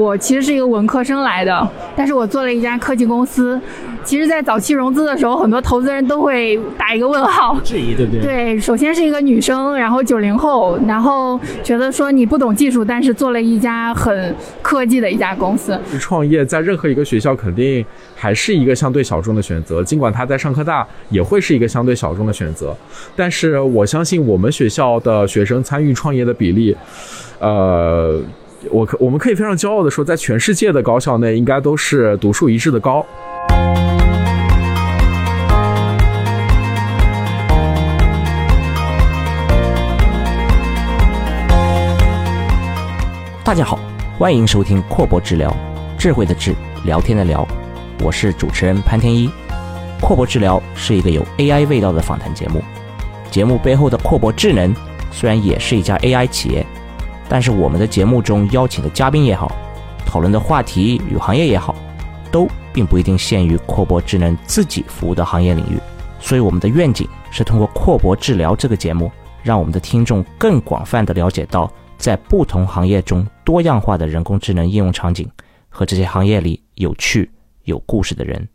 我其实是一个文科生来的，但是我做了一家科技公司。其实，在早期融资的时候，很多投资人都会打一个问号，质疑，对不对？对，首先是一个女生，然后九零后，然后觉得说你不懂技术，但是做了一家很科技的一家公司。创业在任何一个学校肯定还是一个相对小众的选择，尽管他在上科大也会是一个相对小众的选择，但是我相信我们学校的学生参与创业的比例，呃。我可我们可以非常骄傲的说，在全世界的高校内，应该都是独树一帜的高。大家好，欢迎收听阔博治疗，智慧的智，聊天的聊，我是主持人潘天一。阔博治疗是一个有 AI 味道的访谈节目，节目背后的阔博智能虽然也是一家 AI 企业。但是我们的节目中邀请的嘉宾也好，讨论的话题与行业也好，都并不一定限于阔博智能自己服务的行业领域。所以我们的愿景是通过阔博治疗这个节目，让我们的听众更广泛的了解到在不同行业中多样化的人工智能应用场景和这些行业里有趣有故事的人。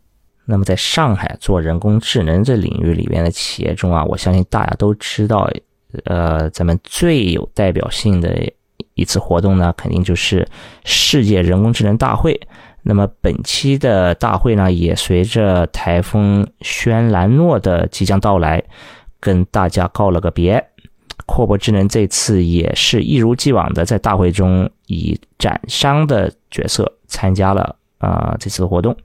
那么在上海做人工智能这领域里面的企业中啊，我相信大家都知道，呃，咱们最有代表性的。一次活动呢，肯定就是世界人工智能大会。那么本期的大会呢，也随着台风轩兰诺的即将到来，跟大家告了个别。阔博智能这次也是一如既往的在大会中以展商的角色参加了啊这次活动。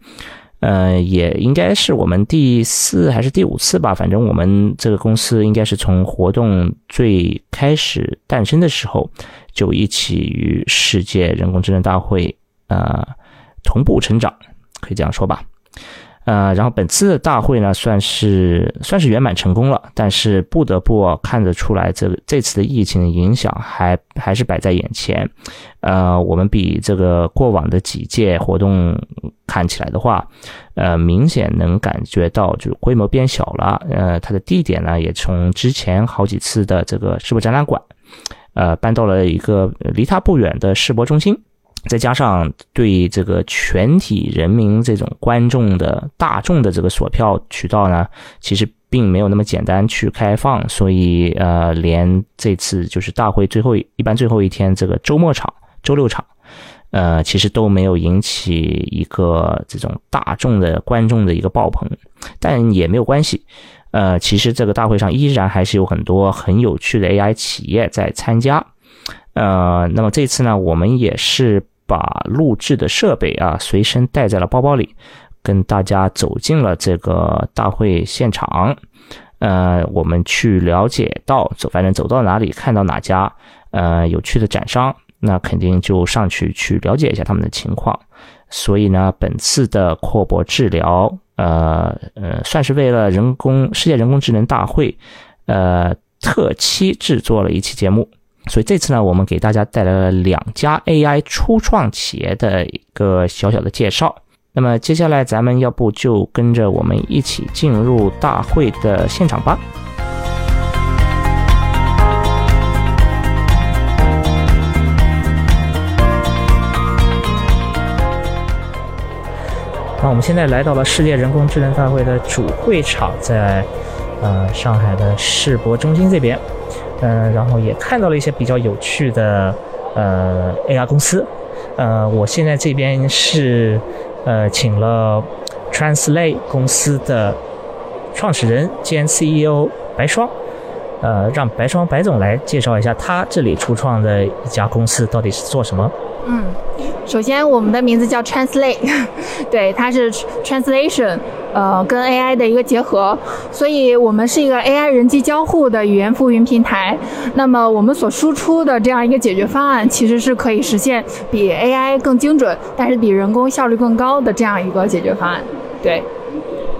呃，也应该是我们第四还是第五次吧，反正我们这个公司应该是从活动最开始诞生的时候。就一起与世界人工智能大会呃同步成长，可以这样说吧。呃，然后本次的大会呢，算是算是圆满成功了，但是不得不看得出来，这这次的疫情的影响还还是摆在眼前。呃，我们比这个过往的几届活动看起来的话，呃，明显能感觉到就规模变小了。呃，它的地点呢，也从之前好几次的这个世博展览馆。呃，搬到了一个离他不远的世博中心，再加上对这个全体人民这种观众的大众的这个锁票渠道呢，其实并没有那么简单去开放，所以呃，连这次就是大会最后一般最后一天这个周末场、周六场，呃，其实都没有引起一个这种大众的观众的一个爆棚，但也没有关系。呃，其实这个大会上依然还是有很多很有趣的 AI 企业在参加。呃，那么这次呢，我们也是把录制的设备啊随身带在了包包里，跟大家走进了这个大会现场。呃，我们去了解到走，反正走到哪里看到哪家呃有趣的展商，那肯定就上去去了解一下他们的情况。所以呢，本次的阔博治疗。呃呃，算是为了人工世界人工智能大会，呃，特期制作了一期节目。所以这次呢，我们给大家带来了两家 AI 初创企业的一个小小的介绍。那么接下来，咱们要不就跟着我们一起进入大会的现场吧。那我们现在来到了世界人工智能大会的主会场，在呃上海的世博中心这边，嗯，然后也看到了一些比较有趣的呃 AR 公司，呃，我现在这边是呃请了 Translate 公司的创始人兼 CEO 白霜，呃，让白霜白总来介绍一下他这里初创的一家公司到底是做什么。嗯，首先我们的名字叫 Translate，对，它是 translation，呃，跟 AI 的一个结合，所以我们是一个 AI 人机交互的语言服务云平台。那么我们所输出的这样一个解决方案，其实是可以实现比 AI 更精准，但是比人工效率更高的这样一个解决方案。对。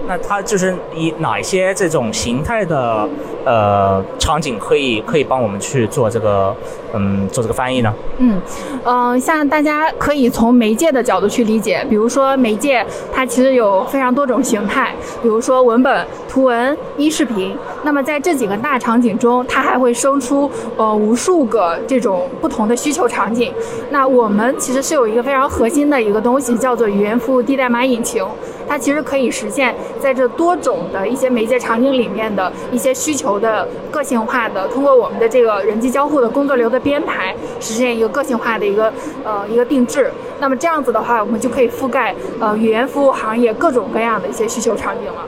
那它就是以哪一些这种形态的呃场景可以可以帮我们去做这个嗯做这个翻译呢？嗯，嗯，像大家可以从媒介的角度去理解，比如说媒介它其实有非常多种形态，比如说文本、图文、音视频。那么在这几个大场景中，它还会生出呃无数个这种不同的需求场景。那我们其实是有一个非常核心的一个东西，叫做语言服务低代码引擎。它其实可以实现在这多种的一些媒介场景里面的一些需求的个性化的，通过我们的这个人机交互的工作流的编排，实现一个个性化的一个呃一个定制。那么这样子的话，我们就可以覆盖呃语言服务行业各种各样的一些需求场景了。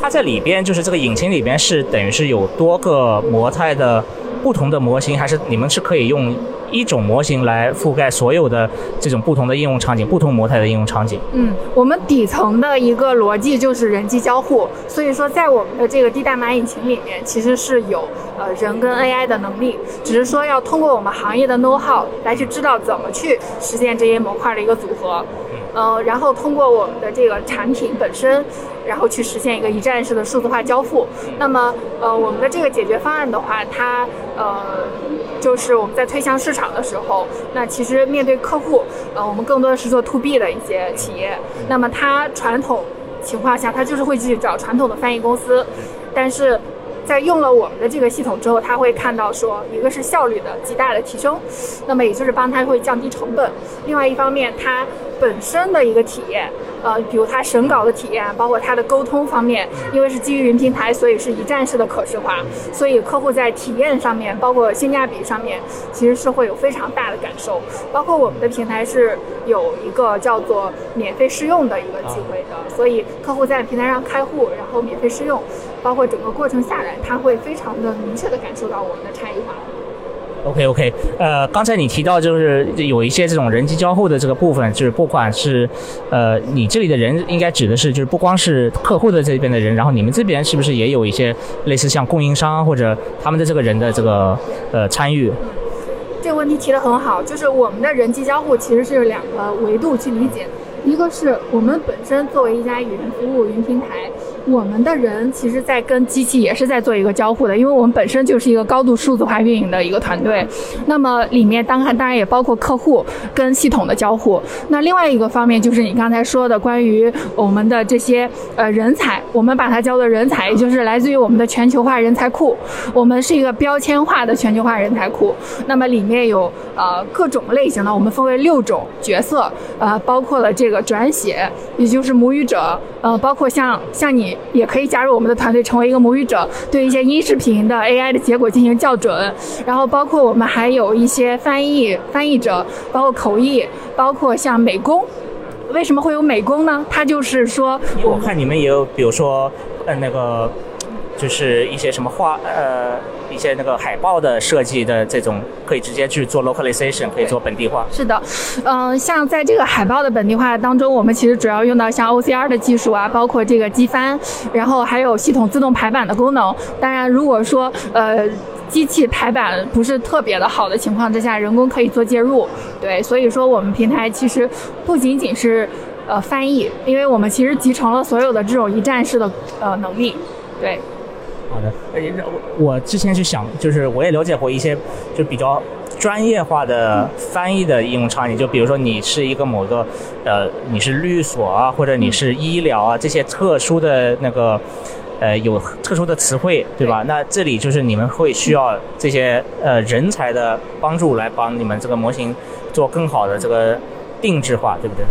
它在里边就是这个引擎里边是等于是有多个模态的不同的模型，还是你们是可以用？一种模型来覆盖所有的这种不同的应用场景，不同模态的应用场景。嗯，我们底层的一个逻辑就是人机交互，所以说在我们的这个低代码引擎里面，其实是有呃人跟 AI 的能力，只是说要通过我们行业的 know how 来去知道怎么去实现这些模块的一个组合，呃，然后通过我们的这个产品本身，然后去实现一个一站式的数字化交付。那么呃，我们的这个解决方案的话，它呃。就是我们在推向市场的时候，那其实面对客户，呃，我们更多的是做 to B 的一些企业。那么它传统情况下，它就是会去找传统的翻译公司，但是在用了我们的这个系统之后，他会看到说，一个是效率的极大的提升，那么也就是帮他会降低成本。另外一方面，它本身的一个体验。呃，比如它审稿的体验，包括它的沟通方面，因为是基于云平台，所以是一站式的可视化，所以客户在体验上面，包括性价比上面，其实是会有非常大的感受。包括我们的平台是有一个叫做免费试用的一个机会的，所以客户在平台上开户，然后免费试用，包括整个过程下来，他会非常的明确的感受到我们的差异化。OK OK，呃，刚才你提到就是有一些这种人机交互的这个部分，就是不管是，呃，你这里的人应该指的是就是不光是客户的这边的人，然后你们这边是不是也有一些类似像供应商或者他们的这个人的这个呃参与？这个问题提的很好，就是我们的人机交互其实是两个维度去理解，一个是我们本身作为一家语言服务云平台。我们的人其实，在跟机器也是在做一个交互的，因为我们本身就是一个高度数字化运营的一个团队。那么里面当然当然也包括客户跟系统的交互。那另外一个方面就是你刚才说的关于我们的这些呃人才，我们把它叫做人才，也就是来自于我们的全球化人才库。我们是一个标签化的全球化人才库。那么里面有呃各种类型的，我们分为六种角色，呃包括了这个转写，也就是母语者，呃包括像像你。也可以加入我们的团队，成为一个母语者，对一些音视频的 AI 的结果进行校准。然后包括我们还有一些翻译翻译者，包括口译，包括像美工。为什么会有美工呢？他就是说，我看你们也有，比如说，呃，那个。就是一些什么画呃一些那个海报的设计的这种，可以直接去做 localization，可以做本地化。是的，嗯，像在这个海报的本地化当中，我们其实主要用到像 OCR 的技术啊，包括这个机翻，然后还有系统自动排版的功能。当然，如果说呃机器排版不是特别的好的情况之下，人工可以做介入。对，所以说我们平台其实不仅仅是呃翻译，因为我们其实集成了所有的这种一站式的呃能力。对。好的，呃，我我之前是想，就是我也了解过一些，就比较专业化的翻译的应用场景，就比如说你是一个某个，呃，你是律所啊，或者你是医疗啊，这些特殊的那个，呃，有特殊的词汇，对吧？那这里就是你们会需要这些呃人才的帮助来帮你们这个模型做更好的这个定制化，对不对？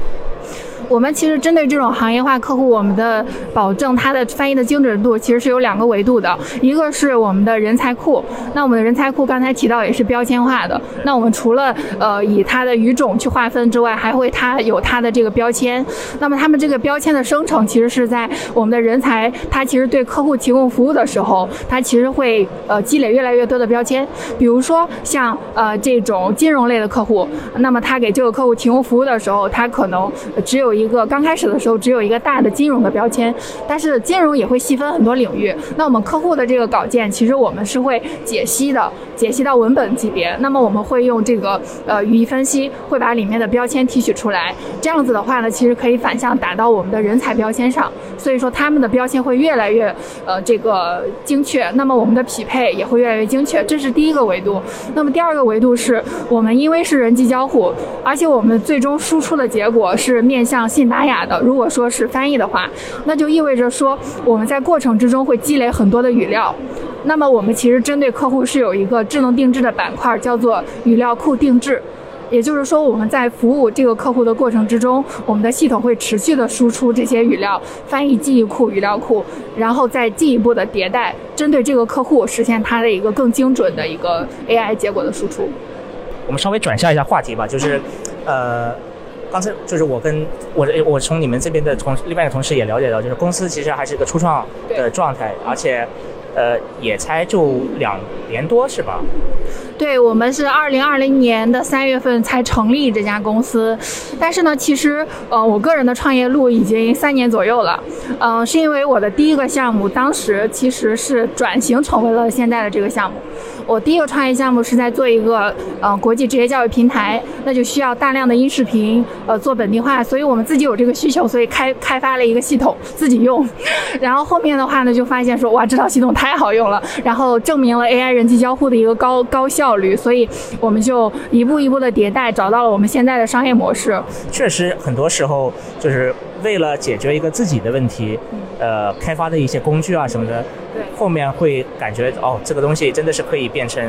我们其实针对这种行业化客户，我们的保证它的翻译的精准度其实是有两个维度的，一个是我们的人才库，那我们的人才库刚才提到也是标签化的，那我们除了呃以它的语种去划分之外，还会它有它的这个标签，那么他们这个标签的生成其实是在我们的人才，他其实对客户提供服务的时候，他其实会呃积累越来越多的标签，比如说像呃这种金融类的客户，那么他给这个客户提供服务的时候，他可能只有一个刚开始的时候只有一个大的金融的标签，但是金融也会细分很多领域。那我们客户的这个稿件，其实我们是会解析的，解析到文本级别。那么我们会用这个呃语义分析，会把里面的标签提取出来。这样子的话呢，其实可以反向打到我们的人才标签上。所以说他们的标签会越来越呃这个精确，那么我们的匹配也会越来越精确。这是第一个维度。那么第二个维度是我们因为是人机交互，而且我们最终输出的结果是面向信达雅的。如果说是翻译的话，那就意味着说我们在过程之中会积累很多的语料。那么我们其实针对客户是有一个智能定制的板块，叫做语料库定制。也就是说，我们在服务这个客户的过程之中，我们的系统会持续的输出这些语料，翻译记忆库、语料库，然后再进一步的迭代，针对这个客户实现它的一个更精准的一个 AI 结果的输出。我们稍微转向一下话题吧，就是，呃，刚才就是我跟我我从你们这边的同另外一个同事也了解到，就是公司其实还是一个初创的状态，而且，呃，也才就两年多，是吧？对我们是二零二零年的三月份才成立这家公司，但是呢，其实呃，我个人的创业路已经三年左右了，嗯，是因为我的第一个项目当时其实是转型成为了现在的这个项目。我第一个创业项目是在做一个呃国际职业教育平台，那就需要大量的音视频呃做本地化，所以我们自己有这个需求，所以开开发了一个系统自己用，然后后面的话呢就发现说哇这套系统太好用了，然后证明了 AI 人机交互的一个高高效。率，所以我们就一步一步的迭代，找到了我们现在的商业模式。确实，很多时候就是为了解决一个自己的问题，呃，开发的一些工具啊什么的，对，后面会感觉哦，这个东西真的是可以变成，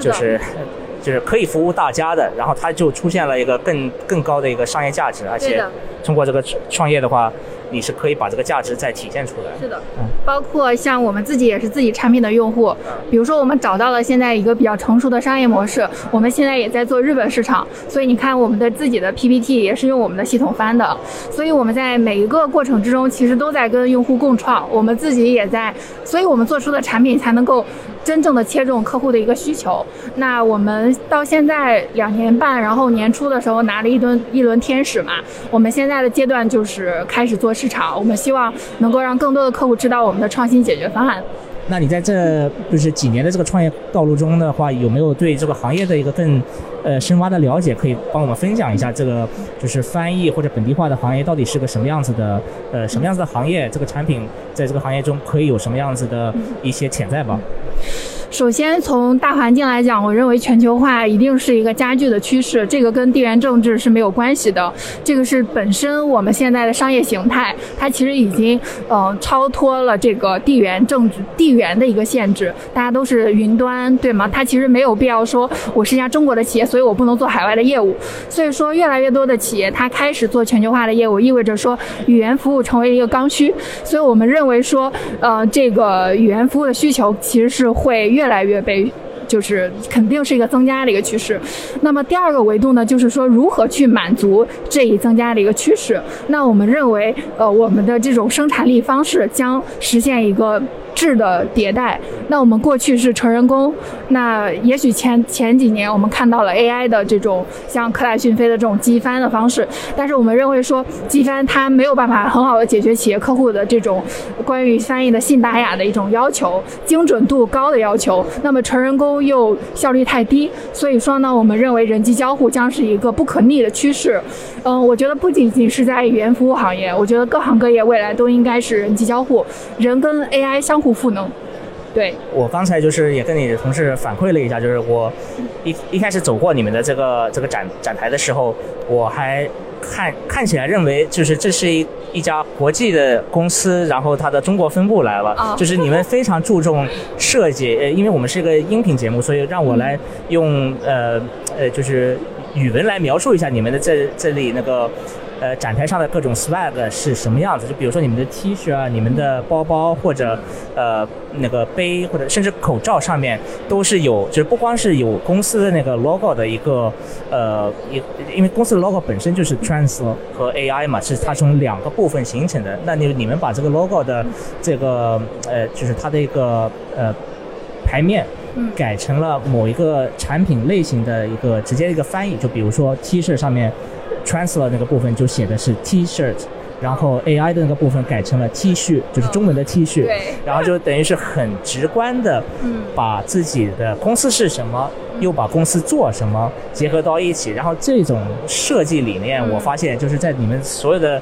就是 就是可以服务大家的，然后它就出现了一个更更高的一个商业价值，而且通过这个创业的话。你是可以把这个价值再体现出来。是的，嗯，包括像我们自己也是自己产品的用户，比如说我们找到了现在一个比较成熟的商业模式，我们现在也在做日本市场，所以你看我们的自己的 PPT 也是用我们的系统翻的，所以我们在每一个过程之中其实都在跟用户共创，我们自己也在，所以我们做出的产品才能够。真正的切中客户的一个需求。那我们到现在两年半，然后年初的时候拿了一吨一轮天使嘛。我们现在的阶段就是开始做市场，我们希望能够让更多的客户知道我们的创新解决方案。那你在这就是几年的这个创业道路中的话，有没有对这个行业的一个更呃深挖的了解？可以帮我们分享一下这个就是翻译或者本地化的行业到底是个什么样子的？呃，什么样子的行业？这个产品在这个行业中可以有什么样子的一些潜在吧？首先，从大环境来讲，我认为全球化一定是一个加剧的趋势，这个跟地缘政治是没有关系的，这个是本身我们现在的商业形态，它其实已经呃超脱了这个地缘政治地缘的一个限制，大家都是云端，对吗？它其实没有必要说我是一家中国的企业，所以我不能做海外的业务。所以说，越来越多的企业它开始做全球化的业务，意味着说语言服务成为一个刚需。所以我们认为说，呃，这个语言服务的需求其实是会。越越来越悲，就是肯定是一个增加的一个趋势。那么第二个维度呢，就是说如何去满足这一增加的一个趋势。那我们认为，呃，我们的这种生产力方式将实现一个。质的迭代，那我们过去是纯人工，那也许前前几年我们看到了 AI 的这种像科大讯飞的这种机翻的方式，但是我们认为说机翻它没有办法很好的解决企业客户的这种关于翻译的信达雅的一种要求，精准度高的要求，那么纯人工又效率太低，所以说呢，我们认为人机交互将是一个不可逆的趋势。嗯，我觉得不仅仅是在语言服务行业，我觉得各行各业未来都应该是人机交互，人跟 AI 相互。赋能，对我刚才就是也跟你的同事反馈了一下，就是我一一开始走过你们的这个这个展展台的时候，我还看看起来认为就是这是一一家国际的公司，然后它的中国分部来了，就是你们非常注重设计，呃，因为我们是一个音频节目，所以让我来用呃呃就是语文来描述一下你们的这这里那个。呃，展台上的各种 swag 是什么样子？就比如说你们的 T 恤啊，你们的包包或者呃那个杯或者甚至口罩上面都是有，就是不光是有公司的那个 logo 的一个呃一，因为公司的 logo 本身就是 trans 和 AI 嘛，是它从两个部分形成的。那你你们把这个 logo 的这个呃就是它的一个呃牌面改成了某一个产品类型的一个直接一个翻译，就比如说 T 恤上面。Transfer 那个部分就写的是 T-shirt，然后 AI 的那个部分改成了 T 恤，就是中文的 T 恤，对。然后就等于是很直观的嗯。把自己的公司是什么，又把公司做什么结合到一起，然后这种设计理念，嗯我发现就是在你们所有的，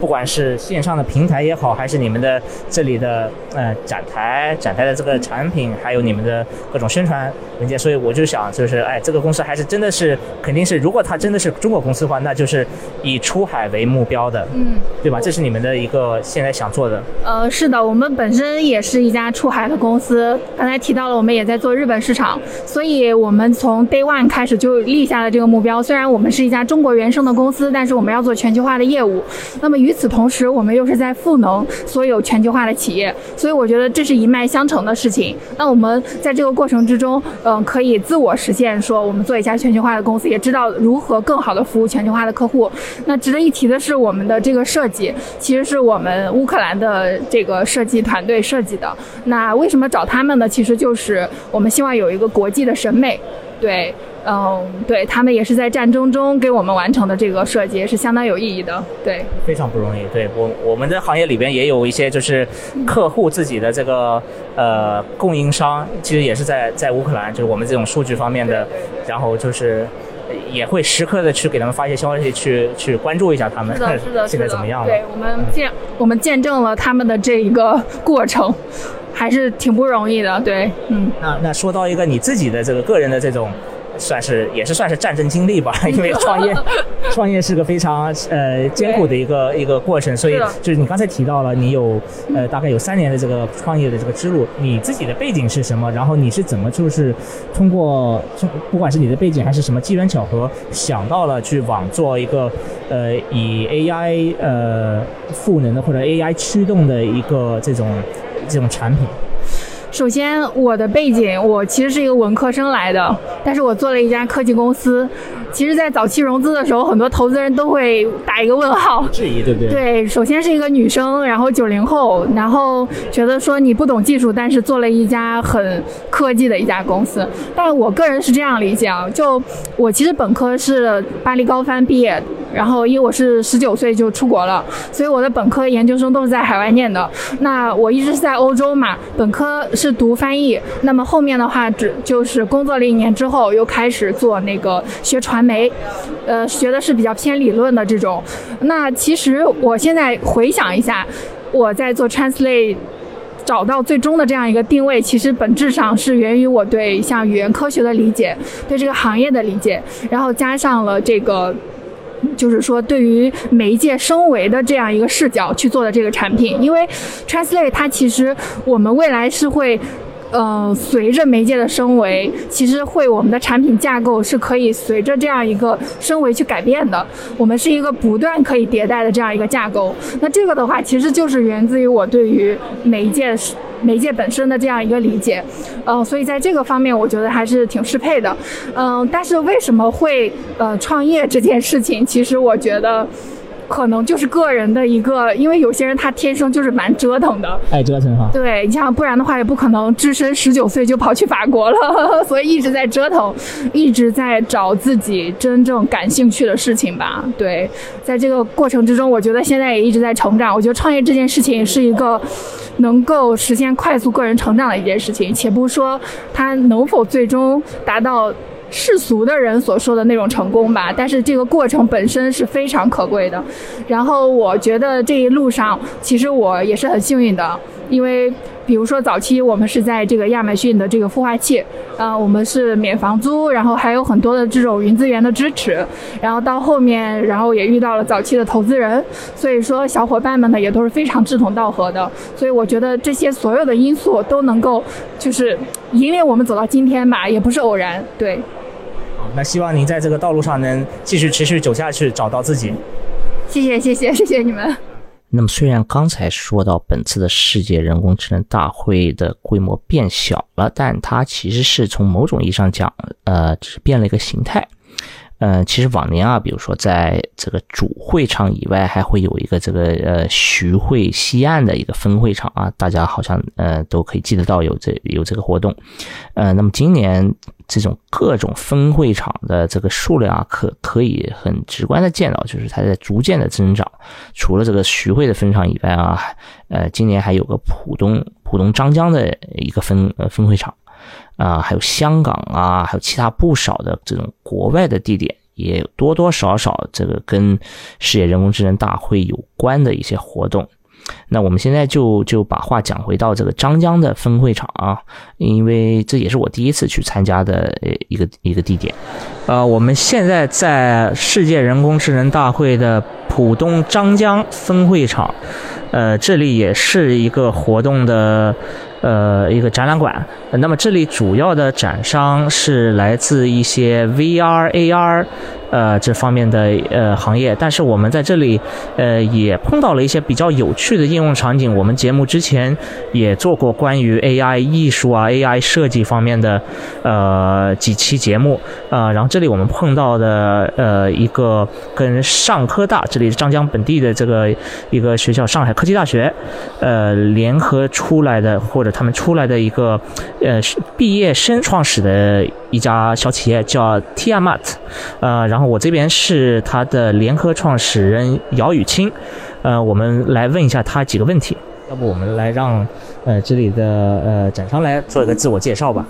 不管是线上的平台也好，还是你们的这里的呃展台展台的这个产品，还有你们的各种宣传文件，所以我就想，就是哎，这个公司还是真的是肯定是，如果它真的是中国公司的话，那就是以出海为目标的，嗯。对吧？这是你们的一个现在想做的。呃，是的，我们本身也是一家出海的公司。刚才提到了，我们也在做日本市场，所以我我们从 day one 开始就立下了这个目标。虽然我们是一家中国原生的公司，但是我们要做全球化的业务。那么与此同时，我们又是在赋能所有全球化的企业，所以我觉得这是一脉相承的事情。那我们在这个过程之中，嗯、可以自我实现，说我们做一家全球化的公司，也知道如何更好的服务全球化的客户。那值得一提的是，我们的这个设计其实是我们乌克兰的这个设计团队设计的。那为什么找他们呢？其实就是我们希望有一个国际的审美，对。嗯，对他们也是在战争中给我们完成的这个设计，也是相当有意义的。对，非常不容易。对我我们的行业里边也有一些就是客户自己的这个呃供应商，其实也是在在乌克兰，就是我们这种数据方面的，然后就是也会时刻的去给他们发一些消息，去去关注一下他们是的，是的，现在怎么样了。对我们见我们见证了他们的这一个过程，还是挺不容易的。对，嗯。那那说到一个你自己的这个个人的这种。算是也是算是战争经历吧，因为创业创业是个非常呃艰苦的一个一个过程，所以就是你刚才提到了你有呃大概有三年的这个创业的这个之路，你自己的背景是什么？然后你是怎么就是通过不管是你的背景还是什么机缘巧合，想到了去往做一个呃以 AI 呃赋能的或者 AI 驱动的一个这种这种产品。首先，我的背景，我其实是一个文科生来的，但是我做了一家科技公司。其实，在早期融资的时候，很多投资人都会打一个问号，质疑，对不对？对，首先是一个女生，然后九零后，然后觉得说你不懂技术，但是做了一家很科技的一家公司。但我个人是这样理解啊，就我其实本科是巴黎高翻毕业，然后因为我是十九岁就出国了，所以我的本科、研究生都是在海外念的。那我一直是在欧洲嘛，本科是读翻译，那么后面的话只就是工作了一年之后，又开始做那个学传媒，呃，学的是比较偏理论的这种。那其实我现在回想一下，我在做 translate。找到最终的这样一个定位，其实本质上是源于我对像语言科学的理解，对这个行业的理解，然后加上了这个。就是说，对于媒介升维的这样一个视角去做的这个产品，因为 Translate 它其实我们未来是会。呃，随着媒介的升维，其实会我们的产品架构是可以随着这样一个升维去改变的。我们是一个不断可以迭代的这样一个架构。那这个的话，其实就是源自于我对于媒介媒介本身的这样一个理解。呃，所以在这个方面，我觉得还是挺适配的。嗯、但是为什么会呃创业这件事情，其实我觉得。可能就是个人的一个，因为有些人他天生就是蛮折腾的，爱折腾哈。对，你像不然的话也不可能只身十九岁就跑去法国了，所以一直在折腾，一直在找自己真正感兴趣的事情吧。对，在这个过程之中，我觉得现在也一直在成长。我觉得创业这件事情是一个能够实现快速个人成长的一件事情，且不说它能否最终达到。世俗的人所说的那种成功吧，但是这个过程本身是非常可贵的。然后我觉得这一路上，其实我也是很幸运的，因为比如说早期我们是在这个亚马逊的这个孵化器，啊、我们是免房租，然后还有很多的这种云资源的支持。然后到后面，然后也遇到了早期的投资人，所以说小伙伴们呢也都是非常志同道合的。所以我觉得这些所有的因素都能够就是引领我们走到今天吧，也不是偶然，对。那希望您在这个道路上能继续持续走下去，找到自己。谢谢，谢谢，谢谢你们。那么，虽然刚才说到本次的世界人工智能大会的规模变小了，但它其实是从某种意义上讲，呃，只是变了一个形态。呃，其实往年啊，比如说在这个主会场以外，还会有一个这个呃徐汇西岸的一个分会场啊，大家好像呃都可以记得到有这有这个活动。呃，那么今年这种各种分会场的这个数量啊，可可以很直观的见到，就是它在逐渐的增长。除了这个徐汇的分场以外啊，呃，今年还有个浦东浦东张江的一个分呃分会场。啊，还有香港啊，还有其他不少的这种国外的地点，也多多少少这个跟世界人工智能大会有关的一些活动。那我们现在就就把话讲回到这个张江的分会场啊，因为这也是我第一次去参加的一个一个地点。呃，我们现在在世界人工智能大会的浦东张江分会场，呃，这里也是一个活动的。呃，一个展览馆。那么这里主要的展商是来自一些 VR、AR。呃，这方面的呃行业，但是我们在这里呃也碰到了一些比较有趣的应用场景。我们节目之前也做过关于 AI 艺术啊、AI 设计方面的呃几期节目啊。然后这里我们碰到的呃一个跟上科大，这里是张江本地的这个一个学校，上海科技大学呃联合出来的，或者他们出来的一个呃毕业生创始的一家小企业，叫 Tiamat，呃。然后我这边是他的联合创始人姚雨清，呃，我们来问一下他几个问题。要不我们来让呃这里的呃展商来做一个自我介绍吧。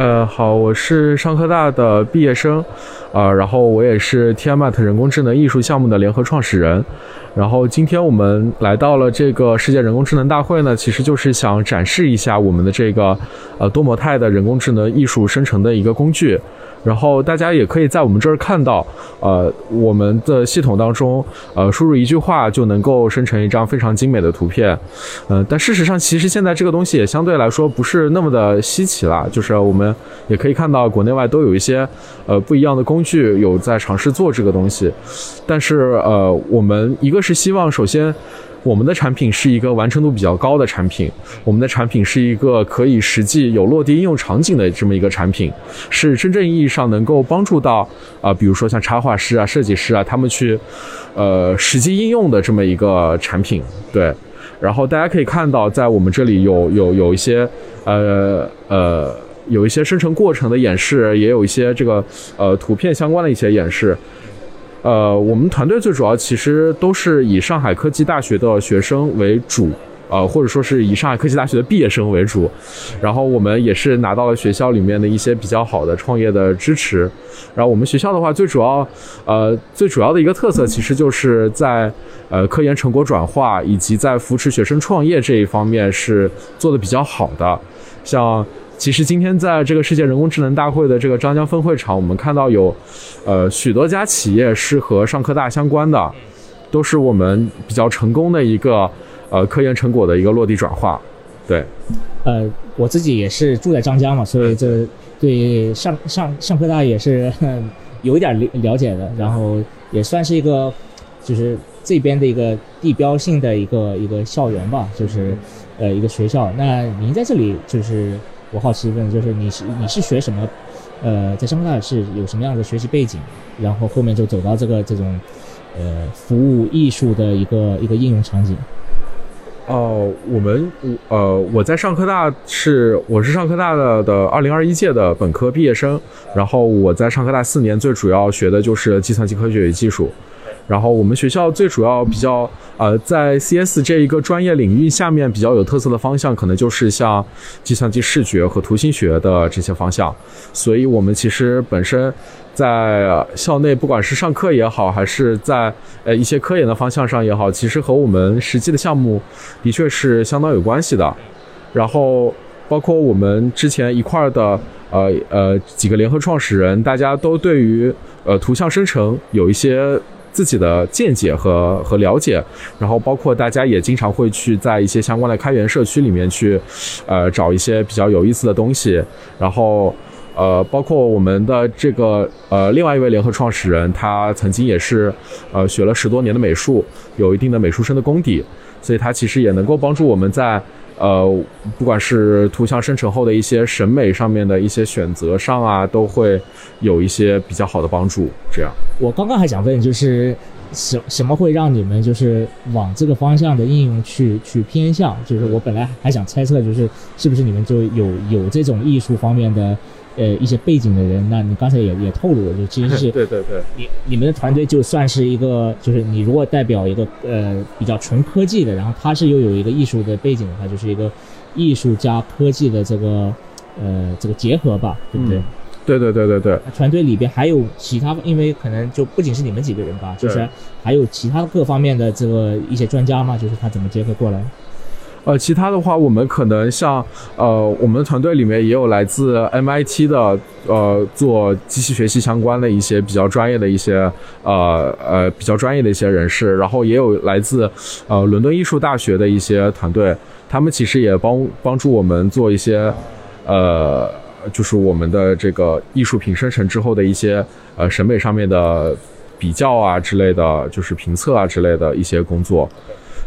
呃，好，我是上科大的毕业生，呃，然后我也是 Tiamat 人工智能艺术项目的联合创始人。然后今天我们来到了这个世界人工智能大会呢，其实就是想展示一下我们的这个呃多模态的人工智能艺术生成的一个工具。然后大家也可以在我们这儿看到，呃，我们的系统当中，呃，输入一句话就能够生成一张非常精美的图片，嗯，但事实上，其实现在这个东西也相对来说不是那么的稀奇了，就是我们也可以看到国内外都有一些，呃，不一样的工具有在尝试做这个东西，但是呃，我们一个是希望首先。我们的产品是一个完成度比较高的产品，我们的产品是一个可以实际有落地应用场景的这么一个产品，是真正意义上能够帮助到啊，比如说像插画师啊、设计师啊，他们去呃实际应用的这么一个产品。对，然后大家可以看到，在我们这里有有有一些呃呃有一些生成过程的演示，也有一些这个呃图片相关的一些演示。呃，我们团队最主要其实都是以上海科技大学的学生为主，呃，或者说是以上海科技大学的毕业生为主。然后我们也是拿到了学校里面的一些比较好的创业的支持。然后我们学校的话，最主要，呃，最主要的一个特色，其实就是在呃科研成果转化以及在扶持学生创业这一方面是做的比较好的，像。其实今天在这个世界人工智能大会的这个张江分会场，我们看到有，呃，许多家企业是和上科大相关的，都是我们比较成功的一个呃科研成果的一个落地转化。对，呃，我自己也是住在张江嘛，所以这对上上上科大也是 有一点了了解的，然后也算是一个就是这边的一个地标性的一个一个校园吧，就是呃一个学校。那您在这里就是。我好奇问，就是你是你是学什么？呃，在上科大是有什么样的学习背景？然后后面就走到这个这种，呃，服务艺术的一个一个应用场景。哦，我们我呃，我在上科大是我是上科大的的二零二一届的本科毕业生，然后我在上科大四年，最主要学的就是计算机科学与技术。然后我们学校最主要比较呃，在 CS 这一个专业领域下面比较有特色的方向，可能就是像计算机视觉和图形学的这些方向。所以我们其实本身在校内，不管是上课也好，还是在呃一些科研的方向上也好，其实和我们实际的项目的确是相当有关系的。然后包括我们之前一块儿的呃呃几个联合创始人，大家都对于呃图像生成有一些。自己的见解和和了解，然后包括大家也经常会去在一些相关的开源社区里面去，呃，找一些比较有意思的东西，然后呃，包括我们的这个呃另外一位联合创始人，他曾经也是呃学了十多年的美术，有一定的美术生的功底，所以他其实也能够帮助我们在呃，不管是图像生成后的一些审美上面的一些选择上啊，都会有一些比较好的帮助。这样，我刚刚还想问，就是什什么会让你们就是往这个方向的应用去去偏向？就是我本来还想猜测，就是是不是你们就有有这种艺术方面的呃一些背景的人？那你刚才也也透露了，就其实是 对对对，你你们的团队就算是一个，就是你如果代表一个呃比较纯科技的，然后他是又有一个艺术的背景的话，就是一个艺术加科技的这个呃这个结合吧，对不对？嗯对对对对对，团队里边还有其他，因为可能就不仅是你们几个人吧，就是还有其他各方面的这个一些专家嘛，就是他怎么结合过来？呃，其他的话，我们可能像呃，我们团队里面也有来自 MIT 的呃，做机器学习相关的一些比较专业的一些呃呃比较专业的一些人士，然后也有来自呃伦敦艺术大学的一些团队，他们其实也帮帮助我们做一些呃，就是我们的这个艺术品生成之后的一些呃审美上面的比较啊之类的，就是评测啊之类的一些工作。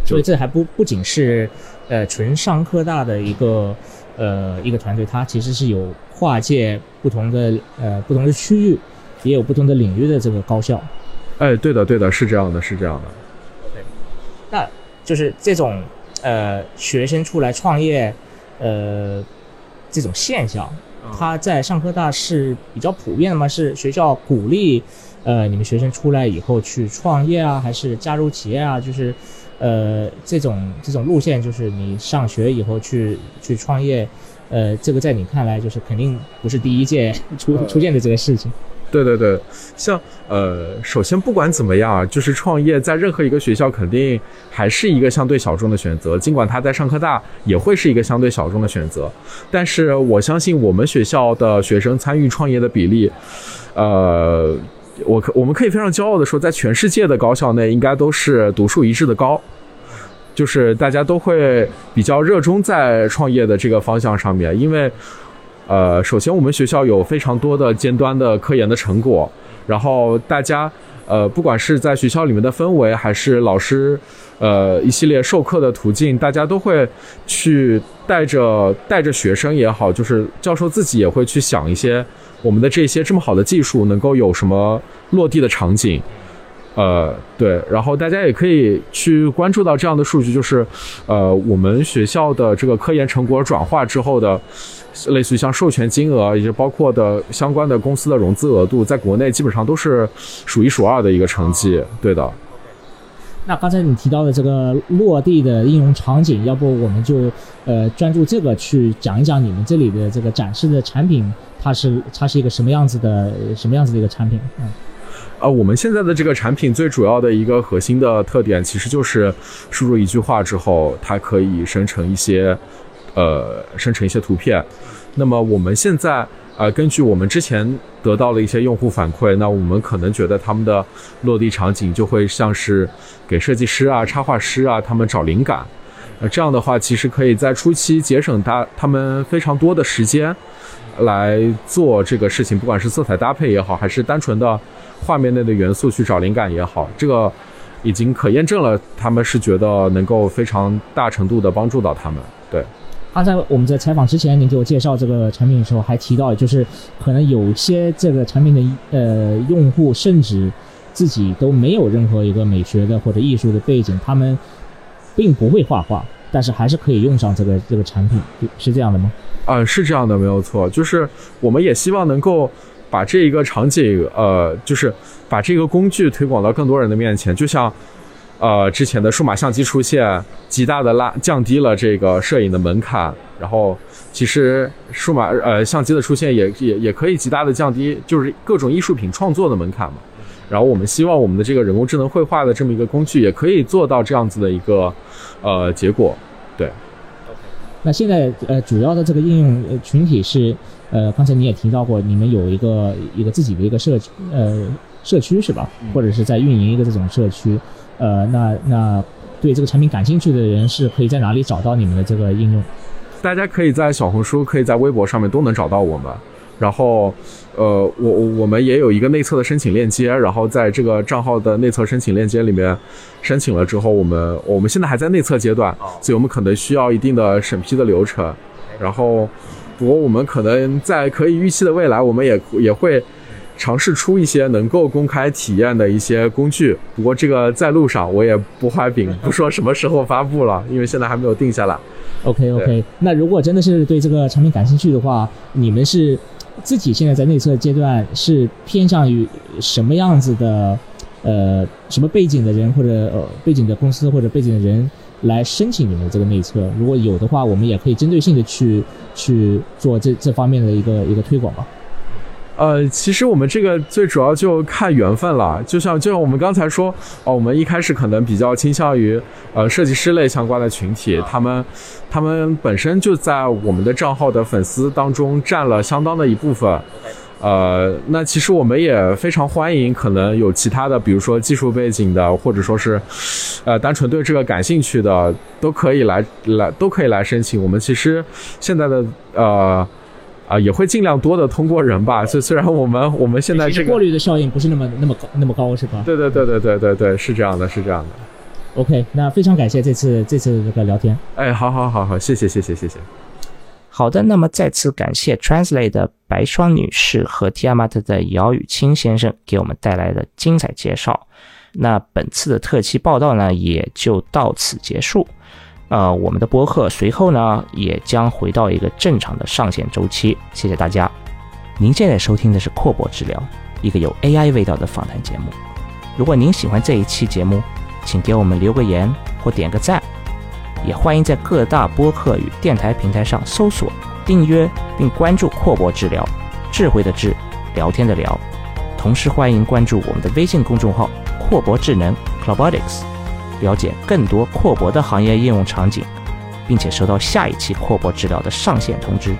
所以这还不不仅是呃纯上科大的一个呃一个团队，它其实是有跨界不同的呃不同的区域，也有不同的领域的这个高校。哎，对的，对的，是这样的，是这样的。那就是这种呃学生出来创业，呃这种现象，它在上科大是比较普遍的吗？是学校鼓励呃你们学生出来以后去创业啊，还是加入企业啊？就是呃这种这种路线，就是你上学以后去去创业，呃这个在你看来就是肯定不是第一届出出现的这个事情。对对对，像呃，首先不管怎么样啊，就是创业在任何一个学校肯定还是一个相对小众的选择，尽管他在上科大也会是一个相对小众的选择，但是我相信我们学校的学生参与创业的比例，呃，我可我们可以非常骄傲的说，在全世界的高校内应该都是独树一帜的高。就是大家都会比较热衷在创业的这个方向上面，因为，呃，首先我们学校有非常多的尖端的科研的成果，然后大家，呃，不管是在学校里面的氛围，还是老师，呃，一系列授课的途径，大家都会去带着带着学生也好，就是教授自己也会去想一些我们的这些这么好的技术能够有什么落地的场景。呃，对，然后大家也可以去关注到这样的数据，就是，呃，我们学校的这个科研成果转化之后的，类似于像授权金额，以及包括的相关的公司的融资额度，在国内基本上都是数一数二的一个成绩。对的，那刚才你提到的这个落地的应用场景，要不我们就呃专注这个去讲一讲你们这里的这个展示的产品，它是它是一个什么样子的什么样子的一个产品？嗯，呃，我们现在的这个产品最主要的一个核心的特点，其实就是输入一句话之后，它可以生成一些，呃，生成一些图片。那么我们现在呃，根据我们之前得到的一些用户反馈，那我们可能觉得他们的落地场景就会像是给设计师啊、插画师啊他们找灵感。呃，这样的话，其实可以在初期节省他他们非常多的时间来做这个事情，不管是色彩搭配也好，还是单纯的画面内的元素去找灵感也好，这个已经可验证了，他们是觉得能够非常大程度的帮助到他们。对。刚才我们在采访之前，您给我介绍这个产品的时候，还提到，就是可能有些这个产品的呃用户，甚至自己都没有任何一个美学的或者艺术的背景，他们并不会画画，但是还是可以用上这个这个产品，是这样的吗？嗯，是这样的，没有错。就是我们也希望能够把这一个场景，呃，就是把这个工具推广到更多人的面前，就像。呃，之前的数码相机出现，极大的拉降低了这个摄影的门槛。然后，其实数码呃相机的出现也也也可以极大的降低，就是各种艺术品创作的门槛嘛。然后，我们希望我们的这个人工智能绘画的这么一个工具，也可以做到这样子的一个呃结果。对。那现在呃主要的这个应用群体是呃刚才你也提到过，你们有一个一个自己的一个社呃社区是吧？或者是在运营一个这种社区。呃，那那对这个产品感兴趣的人是可以在哪里找到你们的这个应用？大家可以在小红书、可以在微博上面都能找到我们。然后，呃，我我们也有一个内测的申请链接，然后在这个账号的内测申请链接里面申请了之后，我们我们现在还在内测阶段，所以我们可能需要一定的审批的流程。然后，不过我们可能在可以预期的未来，我们也也会尝试出一些能够公开体验的一些工具。不过这个在路上，我也不画饼，不说什么时候发布了，因为现在还没有定下来。OK OK，那如果真的是对这个产品感兴趣的话，你们是自己现在在内测阶段是偏向于什么样子的？呃，什么背景的人或者呃背景的公司或者背景的人来申请你们这个内测？如果有的话，我们也可以针对性的去去做这这方面的一个一个推广吧。呃，其实我们这个最主要就看缘分了，就像就像我们刚才说，哦，我们一开始可能比较倾向于呃设计师类相关的群体，他们他们本身就在我们的账号的粉丝当中占了相当的一部分。呃，那其实我们也非常欢迎，可能有其他的，比如说技术背景的，或者说是，呃，单纯对这个感兴趣的，都可以来来都可以来申请。我们其实现在的呃。啊，也会尽量多的通过人吧。虽虽然我们我们现在这个过滤的效应不是那么那么高那么高，是吧？对对对对对对对，是这样的，是这样的。OK，那非常感谢这次这次这个聊天。哎，好好好好，谢谢谢谢谢谢。好的，那么再次感谢 Translate 的白霜女士和 Tiamat 的姚雨清先生给我们带来的精彩介绍。那本次的特期报道呢，也就到此结束。呃，我们的播客随后呢也将回到一个正常的上线周期。谢谢大家。您现在收听的是阔博治疗，一个有 AI 味道的访谈节目。如果您喜欢这一期节目，请给我们留个言或点个赞。也欢迎在各大播客与电台平台上搜索、订阅并关注阔博治疗，智慧的智，聊天的聊。同时欢迎关注我们的微信公众号“阔博智能 Clobotics”。了解更多阔博的行业应用场景，并且收到下一期阔博治疗的上线通知。